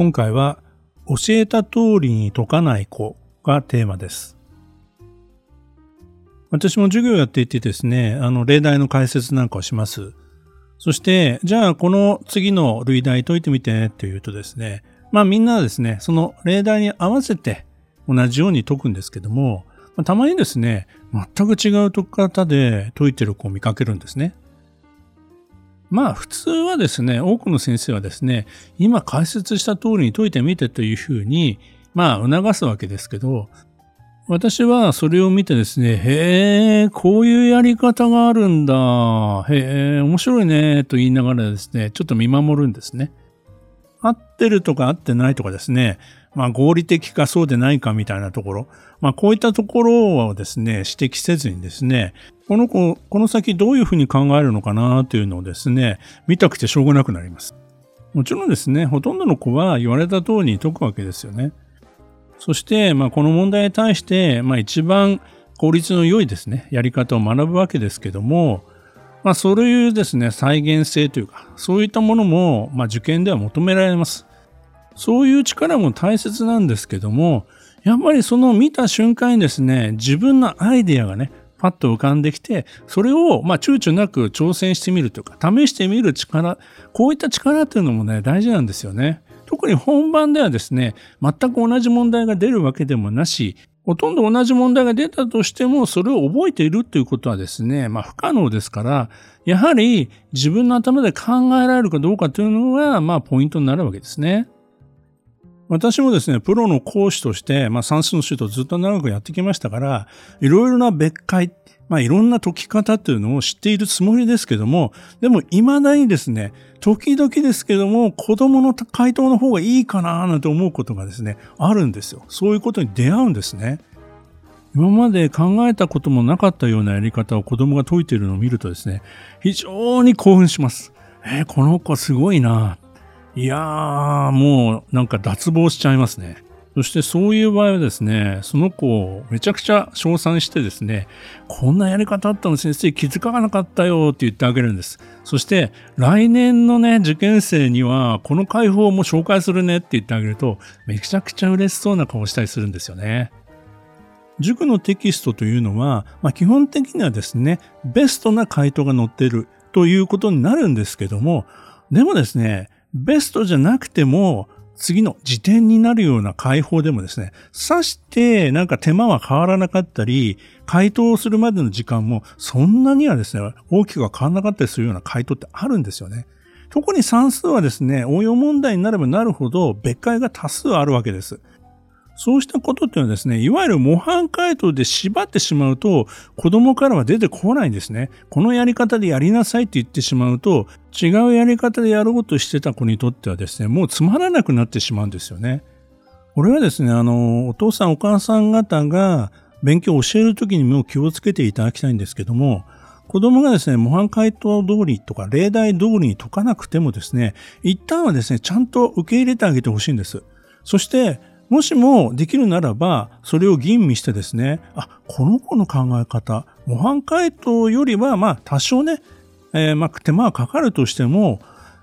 今回は教えた通りに解かない子がテーマです。私も授業やっていてですね、あの、例題の解説なんかをします。そして、じゃあこの次の類題解いてみてって言うとですね、まあみんなですね、その例題に合わせて同じように解くんですけども、たまにですね、全く違う解き方で解いてる子を見かけるんですね。まあ普通はですね、多くの先生はですね、今解説した通りに解いてみてというふうに、まあ促すわけですけど、私はそれを見てですね、へえ、こういうやり方があるんだ。へえ、面白いね、と言いながらですね、ちょっと見守るんですね。合ってるとか合ってないとかですね、まあ合理的かそうでないかみたいなところ、まあこういったところをですね、指摘せずにですね、この子、この先どういうふうに考えるのかなというのをですね、見たくてしょうがなくなります。もちろんですね、ほとんどの子は言われた通りに解くわけですよね。そして、まあこの問題に対して、まあ一番効率の良いですね、やり方を学ぶわけですけども、まあそういうですね、再現性というか、そういったものも、まあ受験では求められます。そういう力も大切なんですけども、やっぱりその見た瞬間にですね、自分のアイデアがね、パッと浮かんできて、それを、まあ、躊躇なく挑戦してみるというか、試してみる力、こういった力っていうのもね、大事なんですよね。特に本番ではですね、全く同じ問題が出るわけでもなし、ほとんど同じ問題が出たとしても、それを覚えているということはですね、まあ不可能ですから、やはり自分の頭で考えられるかどうかというのが、まあポイントになるわけですね。私もですね、プロの講師として、まあ、算数の指導ずっと長くやってきましたから、いろいろな別解、まあ、いろんな解き方っていうのを知っているつもりですけども、でも未だにですね、時々ですけども、子供の回答の方がいいかななんて思うことがですね、あるんですよ。そういうことに出会うんですね。今まで考えたこともなかったようなやり方を子供が解いているのを見るとですね、非常に興奮します。えー、この子すごいな。いやー、もうなんか脱帽しちゃいますね。そしてそういう場合はですね、その子をめちゃくちゃ称賛してですね、こんなやり方あったの先生気づかなかったよって言ってあげるんです。そして来年のね、受験生にはこの解放も紹介するねって言ってあげると、めちゃくちゃ嬉しそうな顔したりするんですよね。塾のテキストというのは、まあ、基本的にはですね、ベストな回答が載っているということになるんですけども、でもですね、ベストじゃなくても、次の時点になるような解放でもですね、刺してなんか手間は変わらなかったり、回答するまでの時間もそんなにはですね、大きくは変わらなかったりするような回答ってあるんですよね。特に算数はですね、応用問題になればなるほど別解が多数あるわけです。そうしたことっていうのはですね、いわゆる模範解答で縛ってしまうと、子供からは出てこないんですね。このやり方でやりなさいって言ってしまうと、違うやり方でやろうとしてた子にとってはですね、もうつまらなくなってしまうんですよね。これはですね、あの、お父さんお母さん方が勉強を教えるときにも気をつけていただきたいんですけども、子供がですね、模範解答通りとか例題通りに解かなくてもですね、一旦はですね、ちゃんと受け入れてあげてほしいんです。そして、もしもできるならば、それを吟味してですね、あ、この子の考え方、模範解答よりは、まあ、多少ね、えー、まあ、手間はかかるとしても、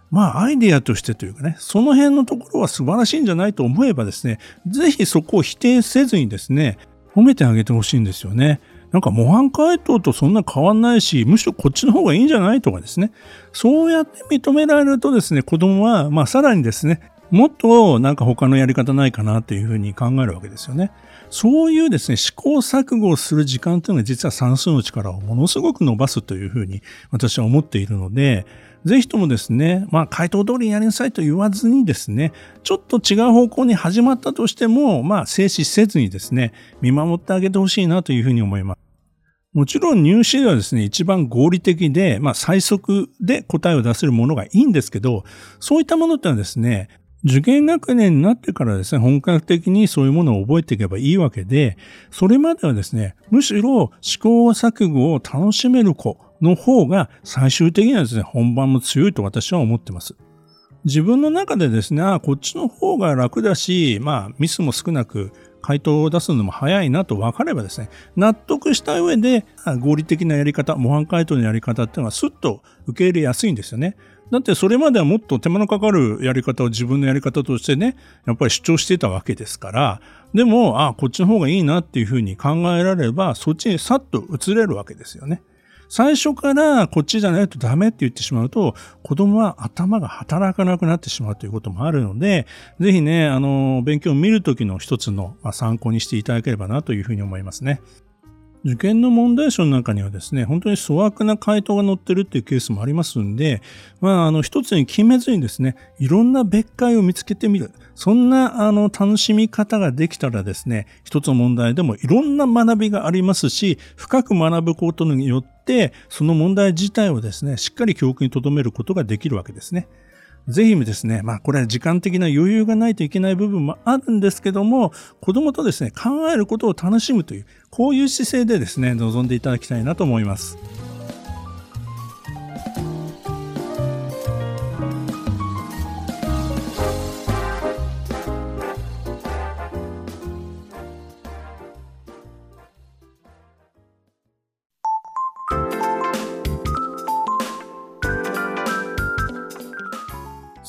まあ、アイディアとしてというかね、その辺のところは素晴らしいんじゃないと思えばですね、ぜひそこを否定せずにですね、褒めてあげてほしいんですよね。なんか模範解答とそんな変わんないし、むしろこっちの方がいいんじゃないとかですね。そうやって認められるとですね、子供は、まあさらにですね、もっとなんか他のやり方ないかなというふうに考えるわけですよね。そういうですね、試行錯誤をする時間というのは実は算数の力をものすごく伸ばすというふうに私は思っているので、ぜひともですね、まあ回答通りにやりなさいと言わずにですね、ちょっと違う方向に始まったとしても、まあ静止せずにですね、見守ってあげてほしいなというふうに思います。もちろん入試ではですね、一番合理的で、まあ最速で答えを出せるものがいいんですけど、そういったものってのはですね、受験学年になってからですね、本格的にそういうものを覚えていけばいいわけで、それまではですね、むしろ試行錯誤を楽しめる子の方が最終的にはですね、本番も強いと私は思ってます。自分の中でですね、あこっちの方が楽だし、まあミスも少なく回答を出すのも早いなと分かればですね、納得した上で合理的なやり方、模範回答のやり方っていうのはスッと受け入れやすいんですよね。だってそれまではもっと手間のかかるやり方を自分のやり方としてね、やっぱり主張してたわけですから、でも、あこっちの方がいいなっていうふうに考えられれば、そっちにさっと移れるわけですよね。最初からこっちじゃないとダメって言ってしまうと、子供は頭が働かなくなってしまうということもあるので、ぜひね、あの、勉強を見るときの一つの参考にしていただければなというふうに思いますね。受験の問題集の中にはですね、本当に粗悪な回答が載ってるっていうケースもありますんで、まあ、あの、一つに決めずにですね、いろんな別解を見つけてみる。そんな、あの、楽しみ方ができたらですね、一つの問題でもいろんな学びがありますし、深く学ぶことによって、その問題自体をですね、しっかり教訓に留めることができるわけですね。ぜひですね、まあこれは時間的な余裕がないといけない部分もあるんですけども、子供とですね、考えることを楽しむという、こういう姿勢でですね、臨んでいただきたいなと思います。